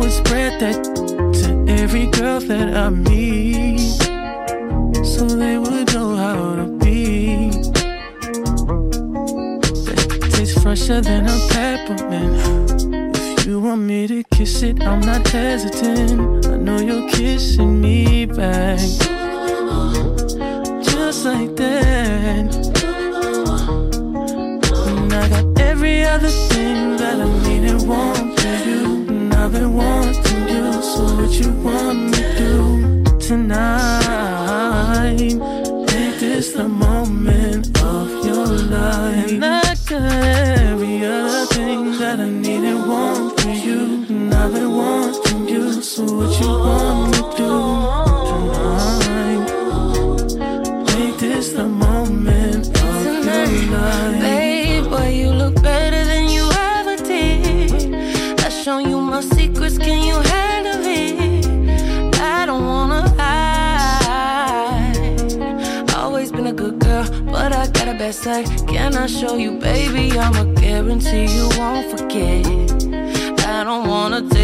would spread that to every girl that I meet. So they would know how to be. That tastes fresher than a peppermint. If you want me to kiss it, I'm not hesitant.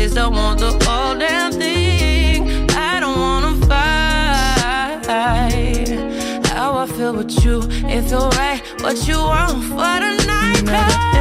least I want the whole damn thing. I don't wanna fight. How I feel with you, it's alright. right. What you want for the night?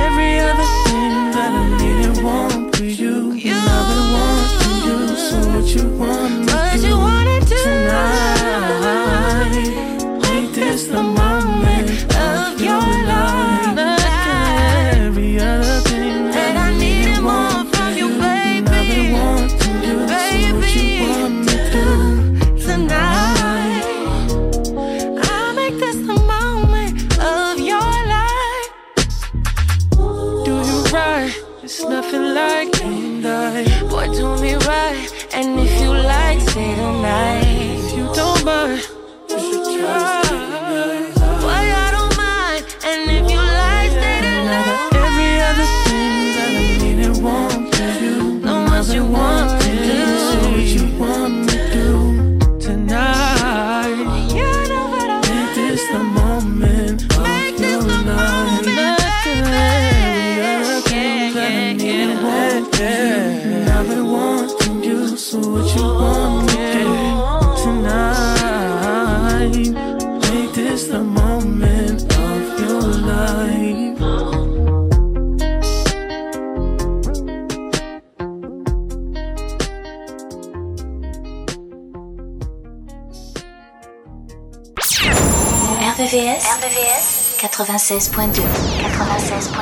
96.2. 96.2.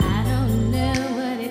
I don't know what it.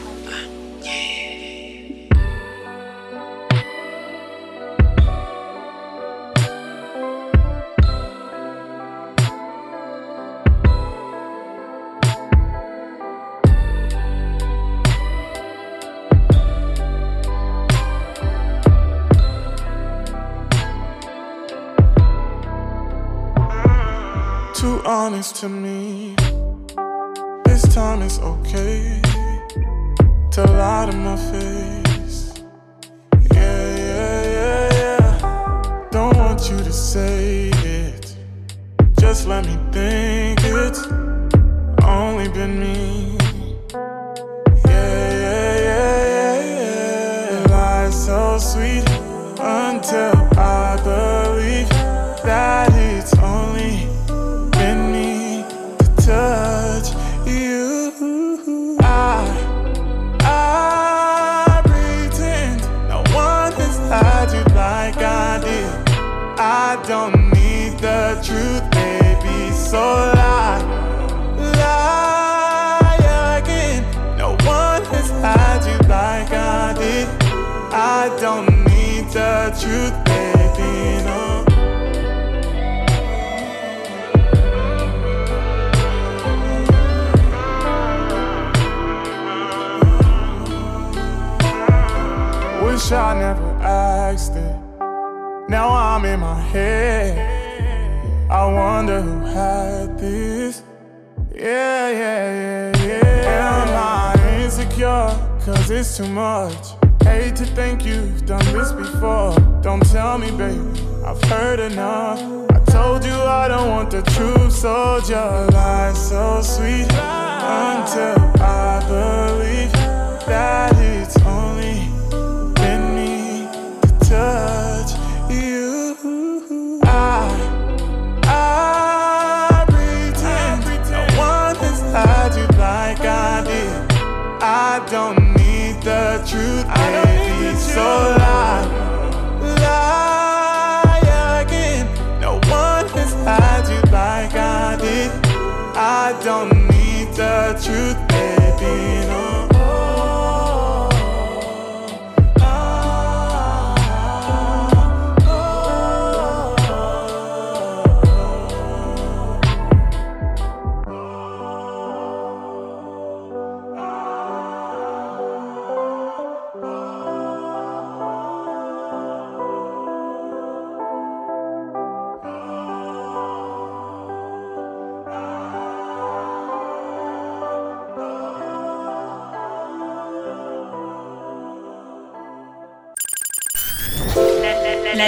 to me. wasted. Now I'm in my head. I wonder who had this. Yeah, yeah, yeah, yeah. Am I insecure? Cause it's too much. Hate to think you've done this before. Don't tell me, baby, I've heard enough. I told you I don't want the truth, so your lies so sweet. Until I believe that it. Oh.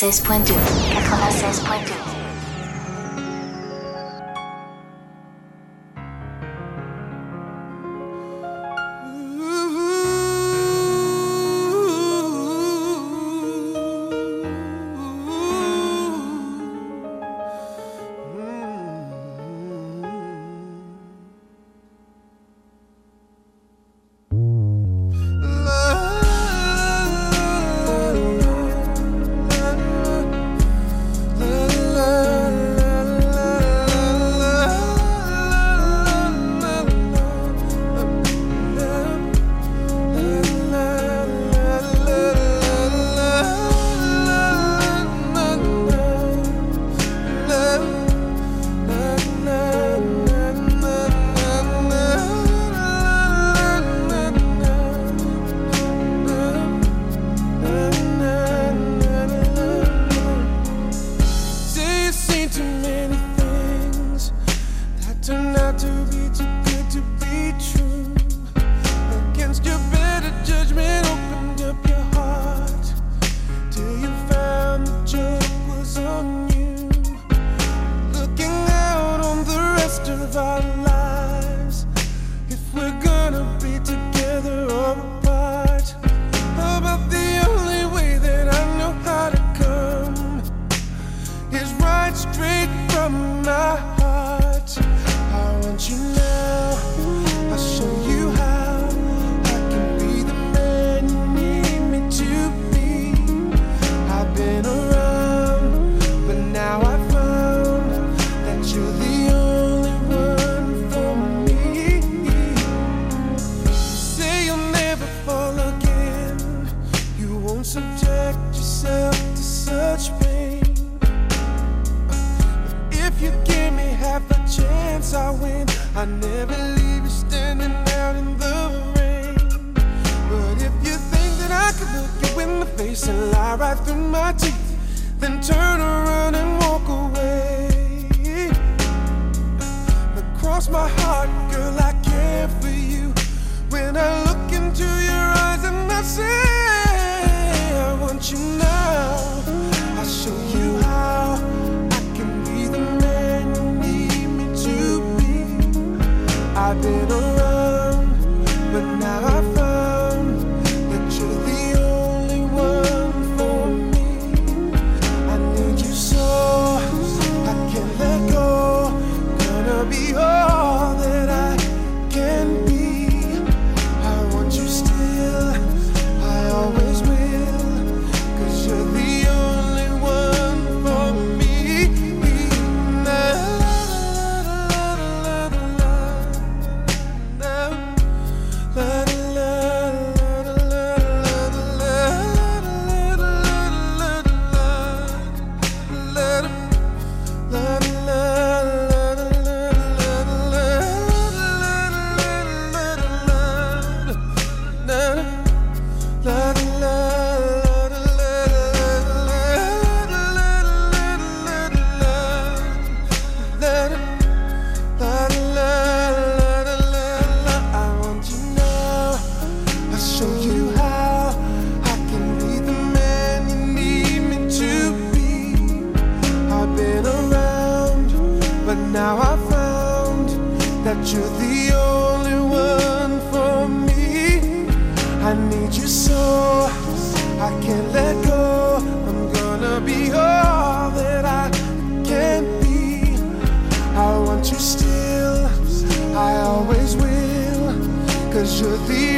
96.2. fly right through my teeth, then turn around and walk away. Across my heart, girl, I care for you. When I look into your eyes and I say, I want you now. Cause you're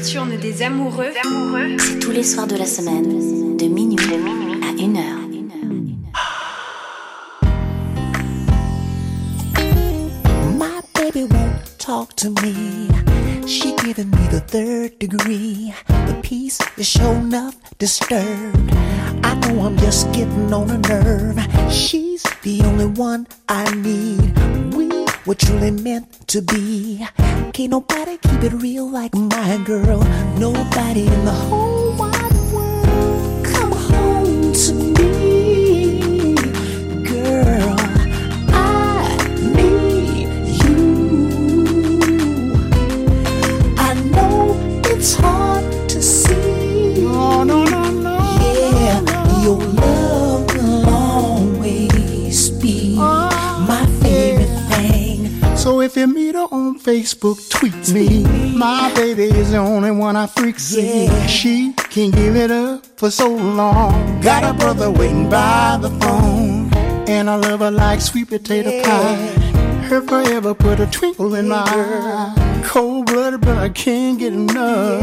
nocturne des amoureux, amoureux. c'est tous les soirs de la semaine, de minuit, à 1 heure. My baby won't talk to me. She giving me the third degree. The peace is sure enough disturbed. I know I'm just getting on a nerve. She's the only one I need. We were truly meant to be. Can't nobody keep it real like my girl. Nobody in the whole wide world. Come home to me, Meet her on Facebook, tweet me. My baby is the only one I freak see. Yeah. She can't give it up for so long. Got a brother waiting by the phone. And I love her like sweet potato pie. Her forever put a twinkle in my eye. Cold blooded, but I can't get enough.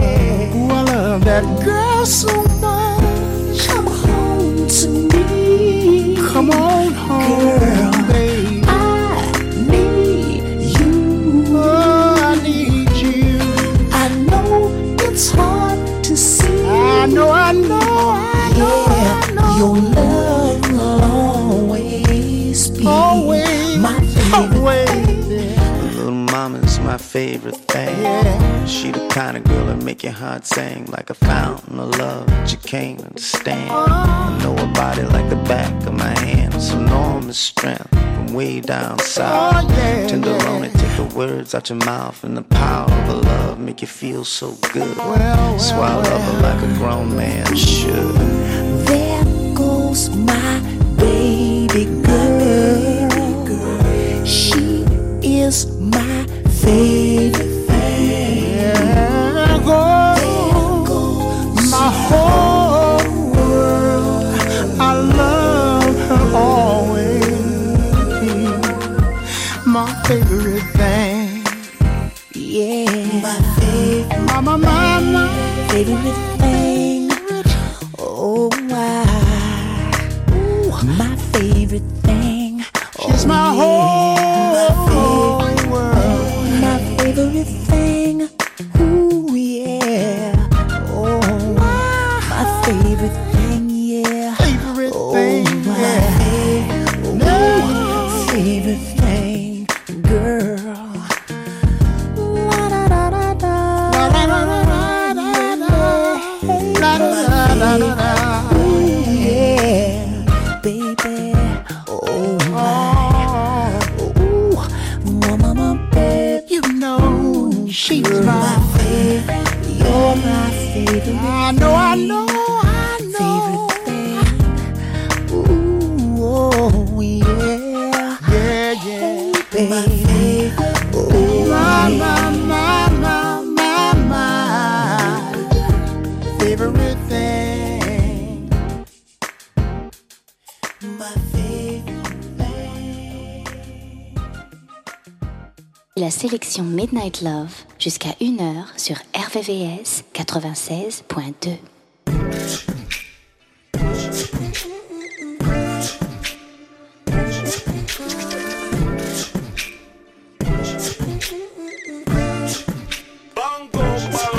Ooh, I love that girl so much. Come home to me. Come on home, Girl. It's hard to see. I know, I know, I know, I know. your love will always be Always, my favorite. always. Mama's my favorite thing. Yeah. She the kind of girl that make your heart sing like a fountain of love that you can't understand. Uh-huh. I know her body like the back of my hand. It's enormous strength from way down oh, south. Oh, yeah, Tenderoni, yeah. take the words out your mouth and the power of her love make you feel so good. well, so I love her like a grown man should. There goes my baby girl. She is my whole world I love her always. My favorite Love jusqu'à 1h sur RVVS 96.2.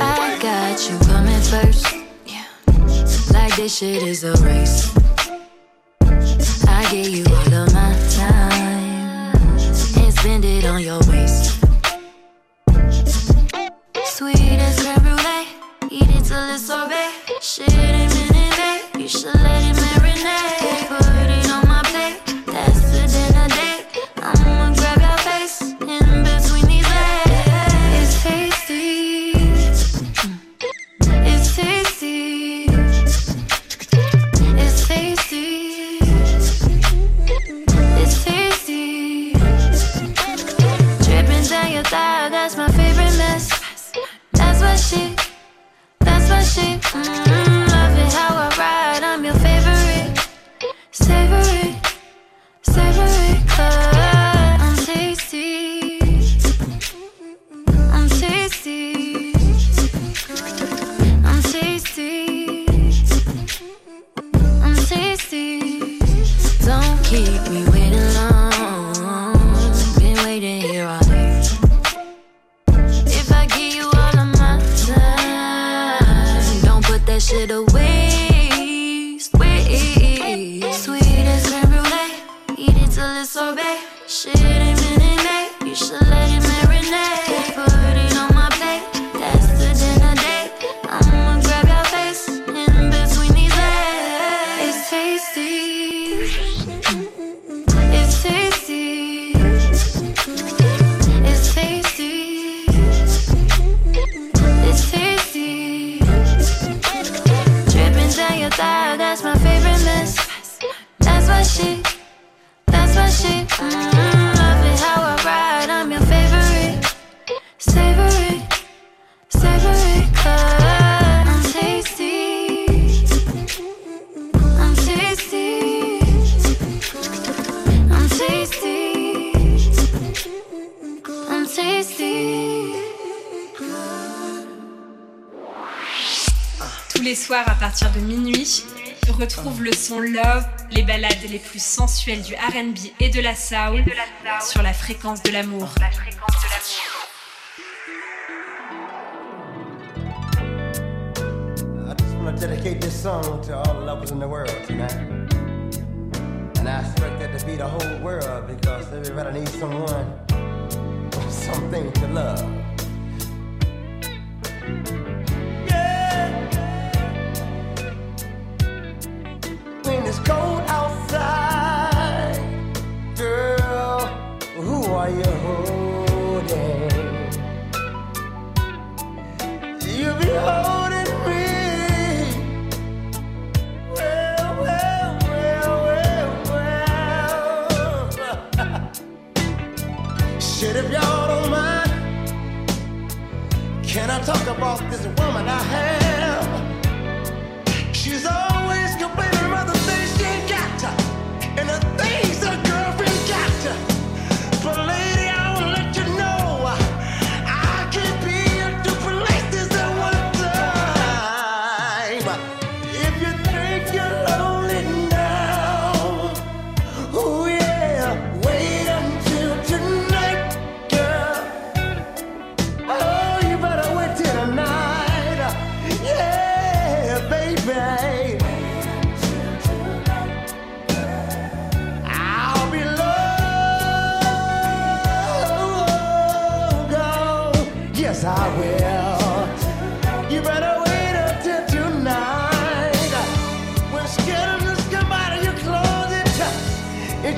I got you coming first. Yeah. Like this shit is a race. I give you all of my time and spend it on your waist. soir à partir de minuit, retrouve le son Love, les balades les plus sensuelles du RB et de la soul sur la fréquence de l'amour. dedicate this song to all the lovers in the world tonight. And I expect that to be the whole world because everybody needs someone or something to love. talk about this woman I had.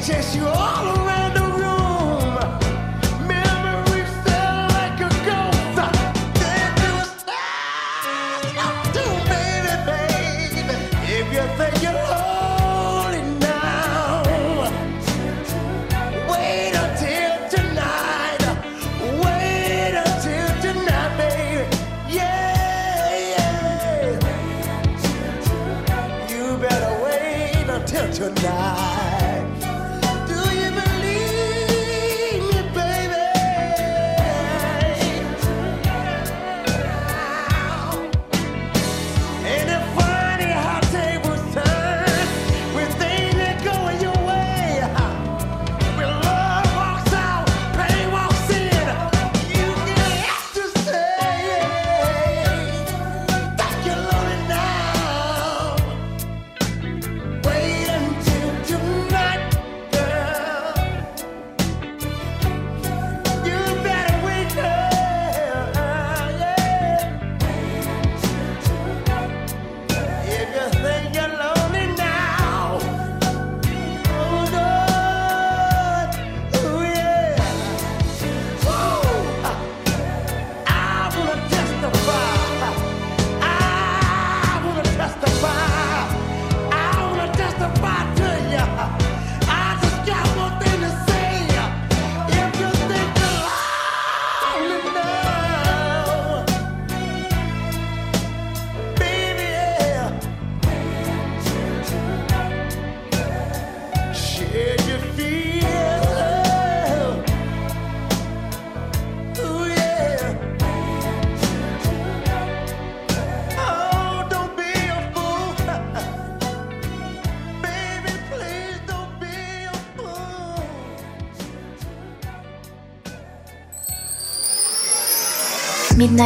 chase you all around.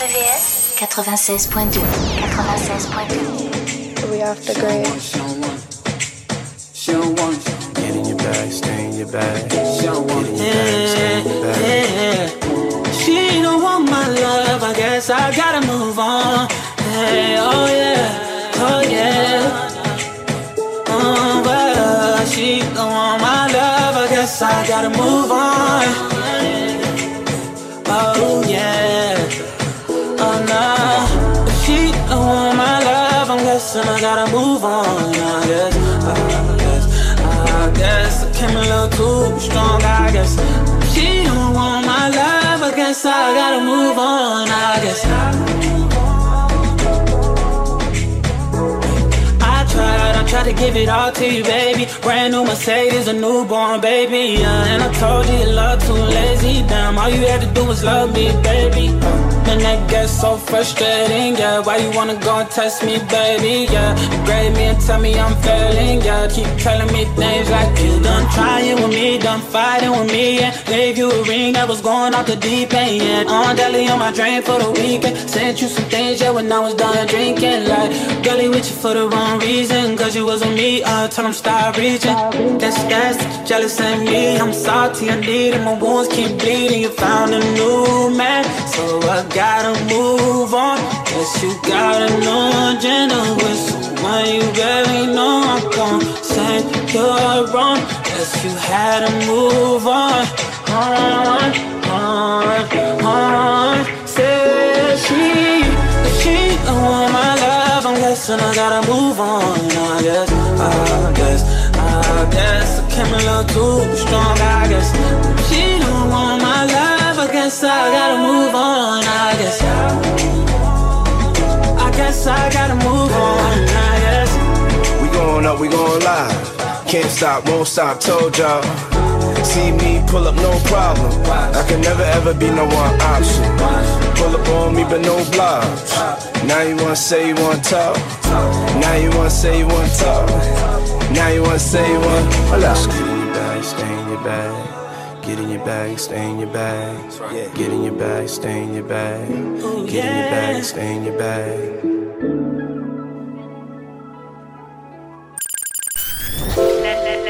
RVVS 96.2 96.2 We She don't want my love, I guess I gotta move on. I guess, I guess, I guess I came a little too strong. I guess she don't want my love. I guess I gotta move on. I guess. I tried, I tried to give it all to you, baby. Brand new Mercedes, a newborn baby. Yeah, and I told you your love too lazy. Damn, all you had to do was love me, baby. And that gets so frustrating, yeah. Why you wanna go and test me, baby? Yeah, grade me and tell me I'm failing, yeah. Keep telling me things like you done trying with me, done fighting with me, and gave you a ring that was going off the deep end. Yeah, on deli on my drain for the weekend. Sent you some things, yeah, when I was done drinking. Like, girlie with you for the wrong reason, cause you was with me, uh, told him stop reaching. That's that's jealous of me. I'm salty, I need it, my wounds keep bleeding. You found a new man, so I gotta move on. Guess you got a new agenda with someone you really know. I'm gon' say you're wrong. Guess you had to move on. On, on, on. Said she, she don't want my love. I'm I gotta move on. I guess, I guess, I guess I came a little too strong. I guess she don't want my love. I guess I gotta move on. I guess, I guess I gotta move on. I guess. We going up, we going live. Can't stop, won't stop, told y'all. See me pull up, no problem. I can never ever be no one option. Pull up on me, but no blocks. Now you wanna say you wanna talk. Now you wanna say you wanna talk. Now you wanna say you wanna. Hold up. Get in your bag, stay in your bag. Get in your bag, stay in your bag. Get in your bag, stay in your bag. Get in your bag, stay in your bag.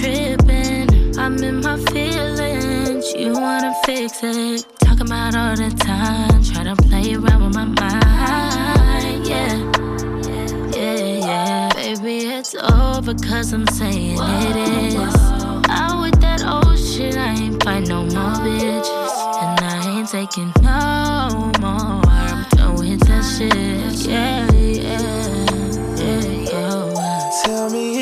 Tripping. I'm in my feelings. You wanna fix it. Talking about all the time. Try to play around with my mind. Yeah. Yeah, yeah. Baby, it's over cause I'm saying it is. Out with that old shit, I ain't find no more bitches. And I ain't taking no more. I'm done with that shit. Yeah,